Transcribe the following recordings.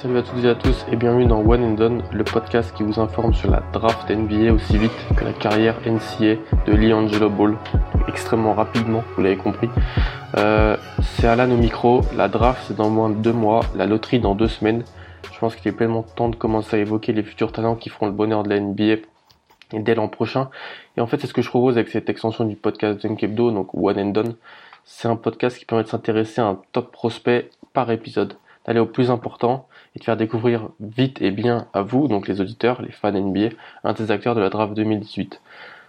Salut à toutes et à tous et bienvenue dans One and Done, le podcast qui vous informe sur la draft NBA aussi vite que la carrière NCA de LiAngelo Ball, extrêmement rapidement, vous l'avez compris. Euh, c'est Alan au micro, la draft c'est dans moins de deux mois, la loterie dans deux semaines. Je pense qu'il est pleinement temps de commencer à évoquer les futurs talents qui feront le bonheur de la NBA dès l'an prochain. Et en fait c'est ce que je propose avec cette extension du podcast Dunk Hebdo, donc One and Done. C'est un podcast qui permet de s'intéresser à un top prospect par épisode, d'aller au plus important et de faire découvrir vite et bien à vous, donc les auditeurs, les fans NBA, un des acteurs de la draft 2018.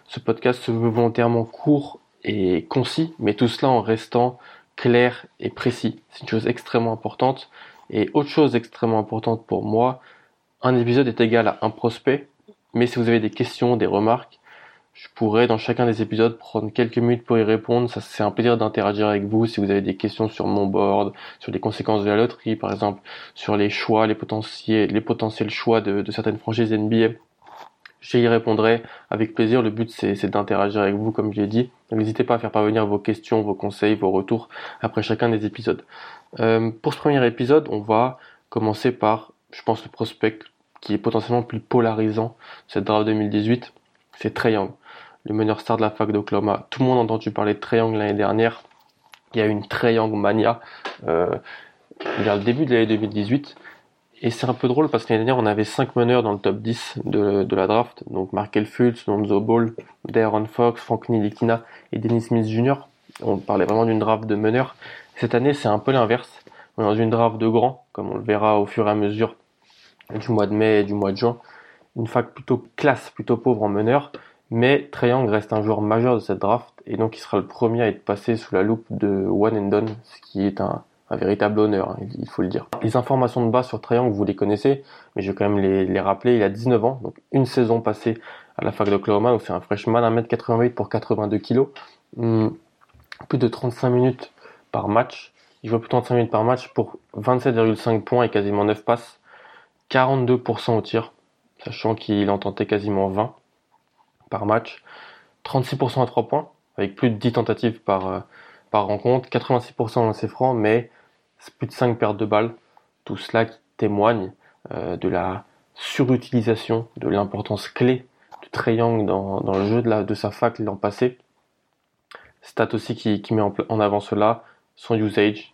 Ce podcast se veut volontairement court et concis, mais tout cela en restant clair et précis. C'est une chose extrêmement importante. Et autre chose extrêmement importante pour moi, un épisode est égal à un prospect, mais si vous avez des questions, des remarques, je pourrais dans chacun des épisodes prendre quelques minutes pour y répondre. Ça, c'est un plaisir d'interagir avec vous. Si vous avez des questions sur mon board, sur les conséquences de la loterie, par exemple, sur les choix, les potentiels, les potentiels choix de, de certaines franchises NBA, j'y répondrai avec plaisir. Le but, c'est, d'interagir avec vous, comme je l'ai dit. N'hésitez pas à faire parvenir vos questions, vos conseils, vos retours après chacun des épisodes. Euh, pour ce premier épisode, on va commencer par, je pense, le prospect qui est potentiellement plus polarisant cette draft 2018. C'est Trae Young le meneur star de la fac d'Oklahoma. Tout le monde a entendu parler de Young l'année dernière. Il y a eu une Young mania euh, vers le début de l'année 2018. Et c'est un peu drôle parce que l'année dernière, on avait 5 meneurs dans le top 10 de, de la draft. Donc Markel Fultz, Lonzo Ball, Darren Fox, Frank Nilikina et Dennis Smith Jr. On parlait vraiment d'une draft de meneurs. Cette année, c'est un peu l'inverse. On est dans une draft de grands, comme on le verra au fur et à mesure du mois de mai et du mois de juin. Une fac plutôt classe, plutôt pauvre en meneurs. Mais Young reste un joueur majeur de cette draft et donc il sera le premier à être passé sous la loupe de One and Done, ce qui est un, véritable honneur, hein, il faut le dire. Les informations de base sur Young, vous les connaissez, mais je vais quand même les, rappeler. Il a 19 ans, donc une saison passée à la fac d'Oklahoma, donc c'est un freshman, 1m88 pour 82 kg, hum, plus de 35 minutes par match. Il joue plus de 35 minutes par match pour 27,5 points et quasiment 9 passes, 42% au tir, sachant qu'il en tentait quasiment 20 par match, 36% à 3 points, avec plus de 10 tentatives par, euh, par rencontre, 86% dans ses francs, mais plus de 5 pertes de balles. Tout cela qui témoigne euh, de la surutilisation, de l'importance clé Trae Young dans, dans le jeu de, la, de sa fac l'an passé. Stat aussi qui, qui met en, en avant cela, son usage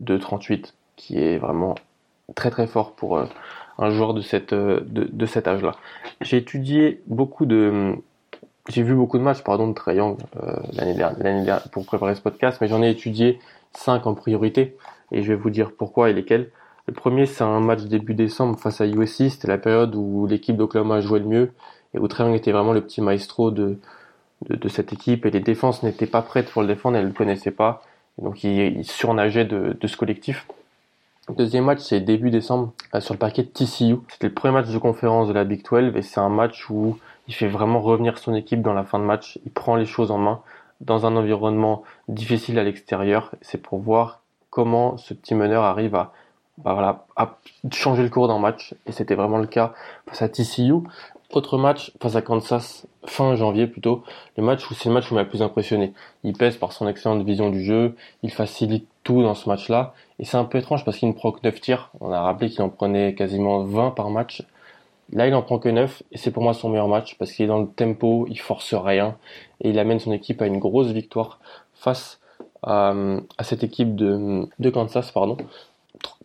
de 38, qui est vraiment très très fort pour, euh, un joueur de, cette, euh, de, de cet âge-là. J'ai étudié beaucoup de... J'ai vu beaucoup de matchs, pardon, de Trae Young euh, l'année dernière, pour préparer ce podcast, mais j'en ai étudié 5 en priorité, et je vais vous dire pourquoi et lesquels. Le premier, c'est un match début décembre face à USC, c'était la période où l'équipe d'Oklahoma jouait le mieux, et où Trae Young était vraiment le petit maestro de, de, de, cette équipe, et les défenses n'étaient pas prêtes pour le défendre, elles ne le connaissaient pas, donc il, il surnageait de, de ce collectif. Deuxième match, c'est début décembre euh, sur le parquet de TCU. C'était le premier match de conférence de la Big 12 et c'est un match où il fait vraiment revenir son équipe dans la fin de match. Il prend les choses en main dans un environnement difficile à l'extérieur. C'est pour voir comment ce petit meneur arrive à, bah à changer le cours d'un match. Et c'était vraiment le cas face à TCU. Autre match face à Kansas, fin janvier plutôt, le match où c'est le match où m'a le plus impressionné. Il pèse par son excellente vision du jeu, il facilite tout dans ce match-là, et c'est un peu étrange parce qu'il ne prend que 9 tirs. On a rappelé qu'il en prenait quasiment 20 par match. Là, il en prend que 9, et c'est pour moi son meilleur match parce qu'il est dans le tempo, il force rien, et il amène son équipe à une grosse victoire face à, à cette équipe de, de Kansas, pardon.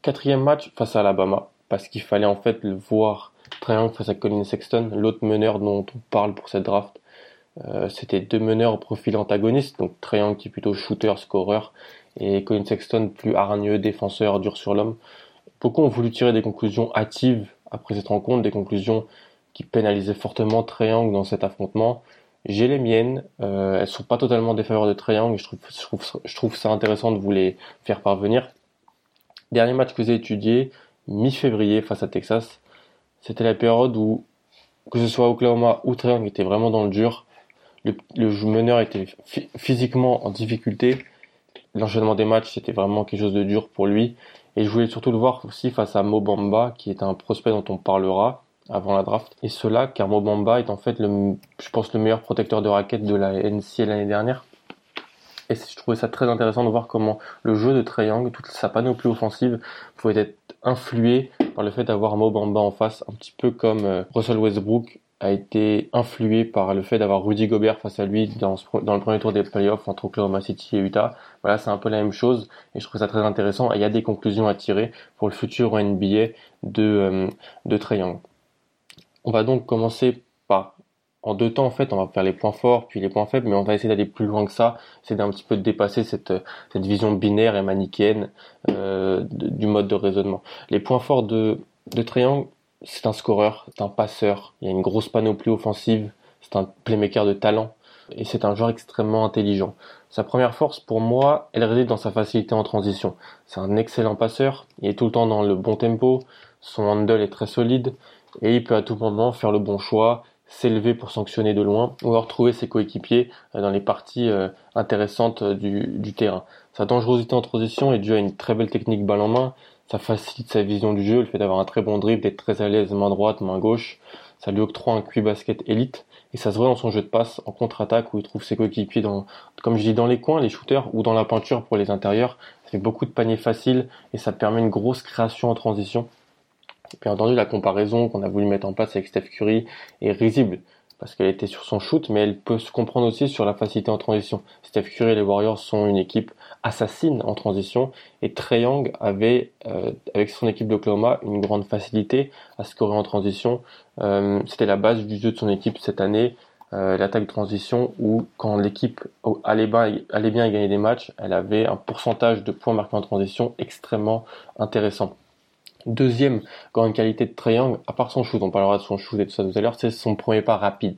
Quatrième match face à Alabama, parce qu'il fallait en fait le voir Triangle face à Colin Sexton, l'autre meneur dont on parle pour cette draft. Euh, C'était deux meneurs au profil antagoniste, donc Triangle qui est plutôt shooter, scoreur, et Colin Sexton plus hargneux, défenseur, dur sur l'homme. Beaucoup ont voulu tirer des conclusions hâtives après cette rencontre, des conclusions qui pénalisaient fortement Triangle dans cet affrontement? J'ai les miennes, euh, elles sont pas totalement des faveurs de Triangle, je trouve ça intéressant de vous les faire parvenir. Dernier match que j'ai étudié, mi-février face à Texas, c'était la période où, que ce soit Oklahoma ou Triangle était vraiment dans le dur. Le, meneur était physiquement en difficulté. L'enchaînement des matchs, c'était vraiment quelque chose de dur pour lui. Et je voulais surtout le voir aussi face à Mobamba, qui est un prospect dont on parlera avant la draft. Et cela, car Mobamba est en fait, le, je pense, le meilleur protecteur de raquettes de la NCA l'année dernière. Et je trouvais ça très intéressant de voir comment le jeu de Triangle, toute sa panoplie offensive, pouvait être influé le fait d'avoir Mobamba en face, un petit peu comme euh, Russell Westbrook a été influé par le fait d'avoir Rudy Gobert face à lui dans, dans, le premier tour des playoffs entre Oklahoma City et Utah. Voilà, c'est un peu la même chose et je trouve ça très intéressant. Il y a des conclusions à tirer pour le futur NBA de, euh, de Triangle. On va donc commencer en deux temps en fait, on va faire les points forts puis les points faibles, mais on va essayer d'aller plus loin que ça, c'est d'un petit peu de dépasser cette, cette vision binaire et manichéenne euh, du mode de raisonnement. Les points forts de, de Triangle, c'est un scoreur, c'est un passeur, il y a une grosse panoplie offensive, c'est un playmaker de talent et c'est un joueur extrêmement intelligent. Sa première force pour moi, elle réside dans sa facilité en transition. C'est un excellent passeur, il est tout le temps dans le bon tempo, son handle est très solide et il peut à tout moment faire le bon choix, s'élever pour sanctionner de loin ou retrouver ses coéquipiers euh, dans les parties euh, intéressantes euh, du, du, terrain. Sa dangerosité en transition est due à une très belle technique balle en main, ça facilite sa vision du jeu, le fait d'avoir un très bon dribble, d'être très à l'aise main droite, main gauche, ça lui octroie un QI basket élite et ça se voit dans son jeu de passe en contre-attaque où il trouve ses coéquipiers dans, comme je dis, dans les coins, les shooters ou dans la peinture pour les intérieurs. Ça fait beaucoup de paniers faciles et ça permet une grosse création en transition. Bien entendu, la comparaison qu'on a voulu mettre en place avec Steph Curry est risible parce qu'elle était sur son shoot, mais elle peut se comprendre aussi sur la facilité en transition. Steph Curry et les Warriors sont une équipe assassine en transition, et Trae Young avait, euh, avec son équipe d'Oklahoma, une grande facilité à scorer en transition. Euh, C'était la base du jeu de son équipe cette année, euh, l'attaque de transition, où quand l'équipe allait bien, allait bien et gagnait des matchs, elle avait un pourcentage de points marqués en transition extrêmement intéressant. Deuxième grande qualité de Triangle, à part son shoot, on parlera de son shoot et tout ça tout à l'heure, c'est son premier pas rapide.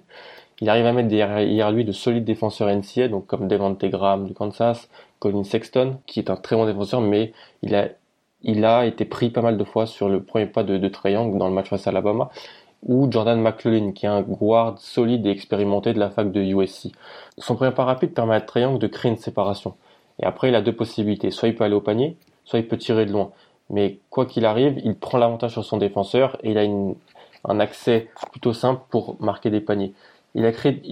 Il arrive à mettre derrière lui de solides défenseurs NCA, donc comme Devante Graham du Kansas, Colin Sexton, qui est un très bon défenseur, mais il a, il a été pris pas mal de fois sur le premier pas de, de Triangle dans le match face à Alabama, ou Jordan McClellan, qui est un guard solide et expérimenté de la fac de USC. Son premier pas rapide permet à Triangle de créer une séparation. Et après, il a deux possibilités. Soit il peut aller au panier, soit il peut tirer de loin. Mais quoi qu'il arrive, il prend l'avantage sur son défenseur et il a un accès plutôt simple pour marquer des paniers. Il,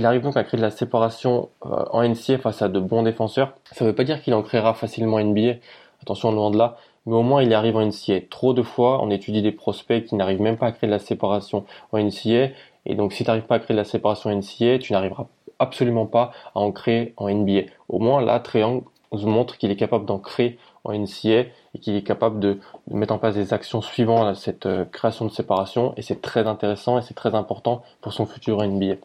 arrive donc à créer de la séparation euh, en NCA face à de bons défenseurs. Ça ne veut pas dire qu'il en créera facilement en NBA, attention loin de là, mais au moins il arrive en NCA. Trop de fois, on étudie des prospects qui n'arrivent même pas à créer de la séparation en NCA, et donc si tu n'arrives pas à créer de la séparation en NCA, tu n'arriveras absolument pas à en créer en NBA. Au moins là, Triangle montre qu'il est capable d'en créer en NCA et qu'il est capable de, mettre en place des actions suivant à cette euh, création de séparation et c'est très intéressant et c'est très important pour son futur NBA.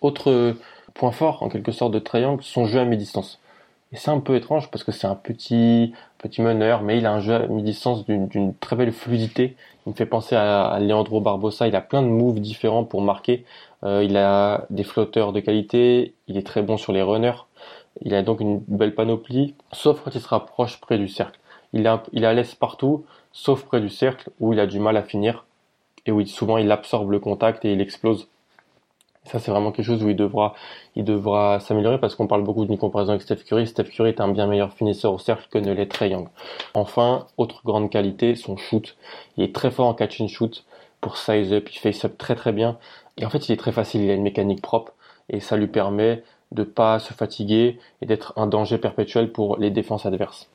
Autre euh, point fort en quelque sorte de Triangle, son jeu à mi-distance. Et c'est un peu étrange parce que c'est un petit petit meneur, mais il a un jeu à mi-distance d'une très belle fluidité. Il me fait penser à, Leandro Barbosa. Il a plein de moves différents pour marquer. Euh, il a des flotteurs de qualité. Il est très bon sur les runners. Il a donc une belle panoplie, sauf quand il se rapproche près du cercle. Il, a, il à l'aise partout, sauf près du cercle où il a du mal à finir et où souvent il absorbe le contact et il explose. Ça, c'est vraiment quelque chose où il devra, il devra s'améliorer parce qu'on parle beaucoup d'une comparaison avec Steph Curry. Steph Curry est un bien meilleur finisseur au cercle que ne l'est Young. Enfin, autre grande qualité, son shoot. Il est très fort en catch and shoot pour size up. Il face up très très bien. Et en fait, il est très facile. Il a une mécanique propre et ça lui permet de pas se fatiguer et d'être un danger perpétuel pour les défenses adverses.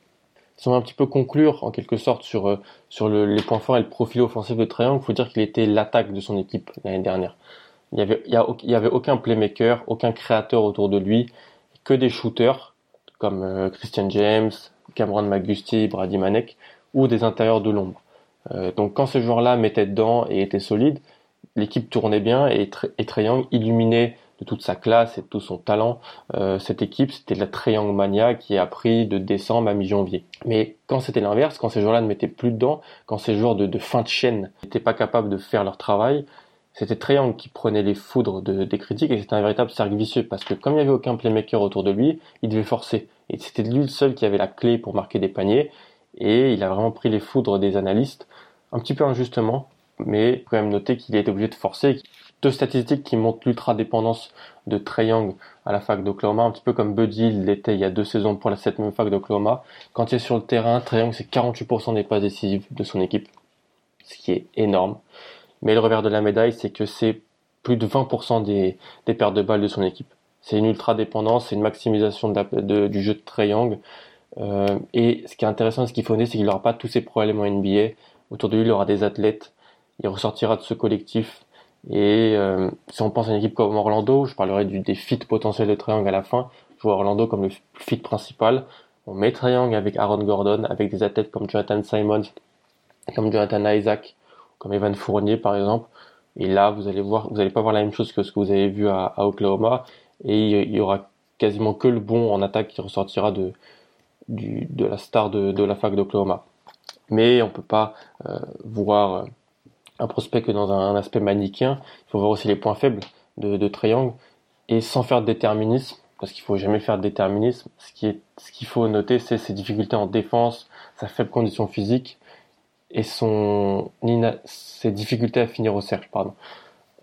Si on va un petit peu conclure en quelque sorte sur, euh, sur les points forts et le profil offensif de Triangle, il faut dire qu'il était l'attaque de son équipe l'année dernière. Il n'y avait, il avait aucun playmaker, aucun créateur autour de lui, que des shooters comme euh, Christian James, Cameron McGusty, Brady Manek, ou des intérieurs de l'ombre. Euh, donc quand ces joueurs-là mettaient dedans et étaient solides, l'équipe tournait bien et, et illuminait de toute sa classe et de tout son talent. Euh, cette équipe, c'était la Triangle Mania qui a pris de décembre à mi-janvier. Mais quand c'était l'inverse, quand ces joueurs-là ne mettaient plus dedans, quand ces joueurs de, fin de chaîne n'étaient pas capables de faire leur travail, c'était Young qui prenait les foudres de, des critiques et c'était un véritable cercle vicieux parce que comme il n'y avait aucun playmaker autour de lui, il devait forcer. Et c'était lui le seul qui avait la clé pour marquer des paniers et il a vraiment pris les foudres des analystes, un petit peu injustement, mais quand même noter qu'il a été obligé de forcer. Deux statistiques qui montrent l'ultra dépendance de Trey à la fac d'Oklahoma, un petit peu comme Buddy l'était il y a deux saisons pour la cette même fac d'Oklahoma. Quand il est sur le terrain, Trey c'est 48% des passes décisives de son équipe, ce qui est énorme. Mais le revers de la médaille, c'est que c'est plus de 20% des, pertes de balles de son équipe. C'est une ultra dépendance, c'est une maximisation du jeu de Trey. Euh, et ce qui est intéressant, ce qu'il faut noter, c'est qu'il n'aura pas tous ces problèmes en NBA. Autour de lui, il aura des athlètes. Il ressortira de ce collectif. Et euh, si on pense à une équipe comme Orlando, je parlerai du, des fits potentiels de Triangle à la fin. Je vois Orlando comme le fit principal. On met Triangle avec Aaron Gordon, avec des athlètes comme Jonathan Simons, comme Jonathan Isaac, comme Evan Fournier par exemple. Et là, vous allez voir, vous n'allez pas voir la même chose que ce que vous avez vu à, à Oklahoma. Et il y aura quasiment que le bon en attaque qui ressortira de, du, de la star de, de la fac d'Oklahoma. Mais on peut pas euh, voir euh, un prospect que dans un, aspect manichéen. Il faut voir aussi les points faibles de, de Triangle et sans faire de déterminisme, parce qu'il faut jamais faire de déterminisme. Ce qui est, ce qu'il faut noter, c'est ses difficultés en défense, sa faible condition physique et son ses difficultés à finir au cercle.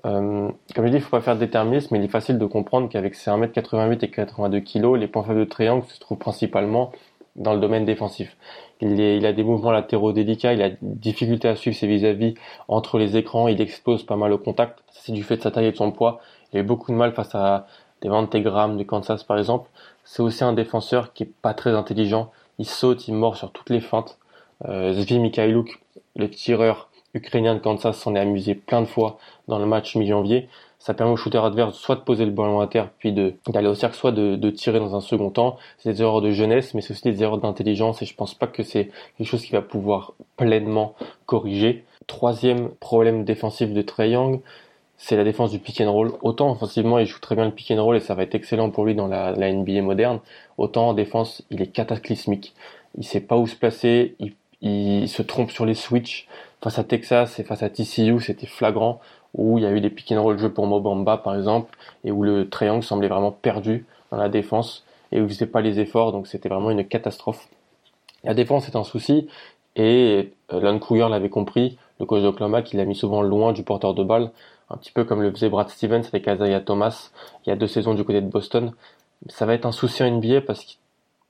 Euh, comme je dis, il faut pas faire de déterminisme, mais il est facile de comprendre qu'avec ses 1m88 et 82 kg, les points faibles de Triangle se trouvent principalement dans le domaine défensif. Il, il, a des mouvements latéraux délicats, il a des difficultés à suivre ses vis-à-vis entre les écrans, il explose pas mal au contact. C'est du fait de sa taille et de son poids. Il a eu beaucoup de mal face à des Graham de Kansas par exemple. C'est aussi un défenseur qui est pas très intelligent. Il saute, il mord sur toutes les feintes. Euh, Zvi Mikhailuk, le tireur ukrainien de Kansas, s'en est amusé plein de fois dans le match mi-janvier ça permet au shooter adverse soit de poser le ballon à terre puis d'aller au cercle, soit de, tirer dans un second temps. C'est des erreurs de jeunesse, mais c'est aussi des erreurs d'intelligence et je pense pas que c'est quelque chose qui va pouvoir pleinement corriger. Troisième problème défensif de Trey Young, c'est la défense du pick and roll. Autant offensivement, il joue très bien le pick and roll et ça va être excellent pour lui dans la, NBA moderne. Autant en défense, il est cataclysmique. Il sait pas où se placer, il se trompe sur les switches. Face à Texas et face à TCU, c'était flagrant où il y a eu des pick and roll jeux pour Mobamba par exemple, et où le triangle semblait vraiment perdu dans la défense, et où il faisait pas les efforts, donc c'était vraiment une catastrophe. La défense est un souci, et euh, Lon Kruger l'avait compris, le coach d'Oklahoma, qui l'a mis souvent loin du porteur de balle, un petit peu comme le faisait Brad Stevens avec Isaiah Thomas il y a deux saisons du côté de Boston. Ça va être un souci en NBA parce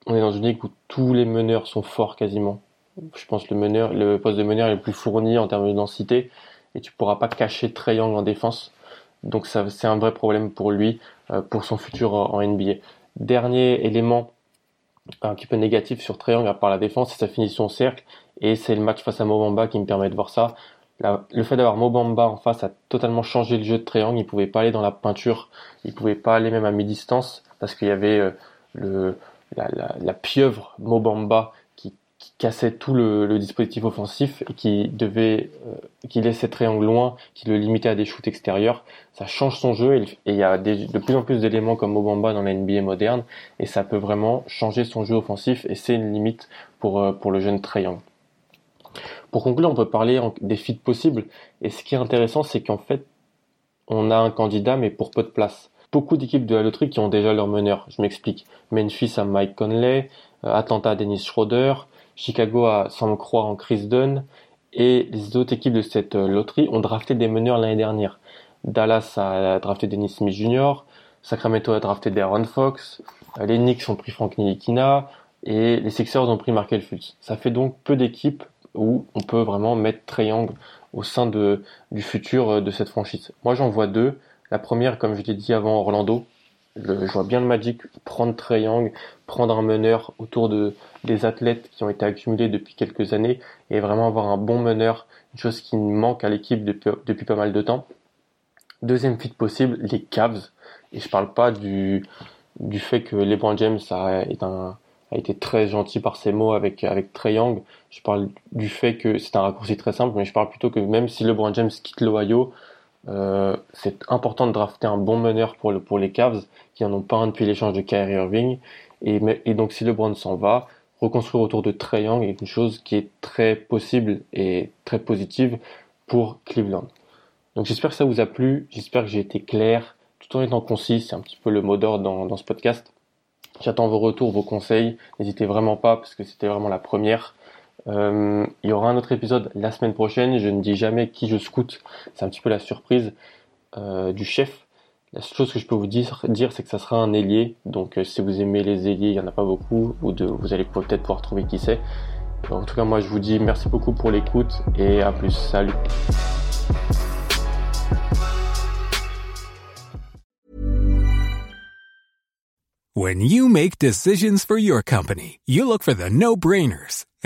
qu'on est dans une ligue où tous les meneurs sont forts quasiment. Je pense le meneur, le poste de meneur est le plus fourni en termes de densité et tu pourras pas cacher Trey en défense. Donc c'est un vrai problème pour lui, euh, pour son futur en, NBA. Dernier élément un petit peu négatif sur Young à part la défense, c'est sa finition au cercle et c'est le match face à Mobamba qui me permet de voir ça. le fait d'avoir Mobamba en face a totalement changé le jeu de Young. Il pouvait pas aller dans la peinture, il pouvait pas aller même à mi-distance parce qu'il y avait euh, la, pieuvre Mobamba qui cassait tout le, dispositif offensif et qui devait, euh, qui laissait triangle loin, qui le limitait à des shoots extérieurs. Ça change son jeu et, il y a de plus en plus d'éléments comme Mobamba dans la NBA moderne et ça peut vraiment changer son jeu offensif et c'est une limite pour, euh, pour le jeune Triangle. Pour conclure, on peut parler des fits possibles et ce qui est intéressant, c'est qu'en fait, on a un candidat mais pour peu de place. Beaucoup d'équipes de la loterie qui ont déjà leur meneur. Je m'explique. Memphis a Mike Conley, euh, Atlanta a Dennis Schroeder, Chicago a, semble croire en Chris Dunn et les autres équipes de cette euh, loterie ont drafté des meneurs l'année dernière. Dallas a drafté Dennis Smith Jr., Sacramento a drafté Darren Fox, euh, les Knicks ont pris Frank Nilikina et les Sixers ont pris Markel Fultz. Ça fait donc peu d'équipes où on peut vraiment mettre triangle au sein de, du futur euh, de cette franchise. Moi j'en vois deux. La première, comme je l'ai dit avant, Orlando, je vois bien le Magic prendre Triangle, prendre un meneur autour de des athlètes qui ont été accumulés depuis quelques années et vraiment avoir un bon meneur, une chose qui manque à l'équipe depuis, pas mal de temps. Deuxième fit possible, les Cavs. Et je parle pas du, fait que LeBron James a, est été très gentil par ses mots avec, avec Young. Je parle du fait que c'est un raccourci très simple, mais je parle plutôt que même si LeBron James quitte l'Ohio, euh, c'est important de drafter un bon meneur pour, le, pour les Cavs, qui en ont pas un depuis l'échange de Kyrie Irving. Et, et donc si LeBron s'en va, reconstruire autour de Trae Young est une chose qui est très possible et très positive pour Cleveland. Donc j'espère que ça vous a plu, j'espère que j'ai été clair, tout en étant concis, c'est un petit peu le mot d'ordre dans, dans ce podcast. J'attends vos retours, vos conseils, n'hésitez vraiment pas parce que c'était vraiment la première. Euh, il y aura un autre épisode la semaine prochaine, je ne dis jamais qui je scoute, c'est un petit peu la surprise euh, du chef. La seule chose que je peux vous dire, c'est que ça sera un ailier, donc euh, si vous aimez les ailiers, il n'y en a pas beaucoup, ou de, vous allez peut-être pouvoir trouver qui c'est. En tout cas, moi je vous dis merci beaucoup pour l'écoute et à plus. Salut. When you make decisions for your company, you look for the no-brainers.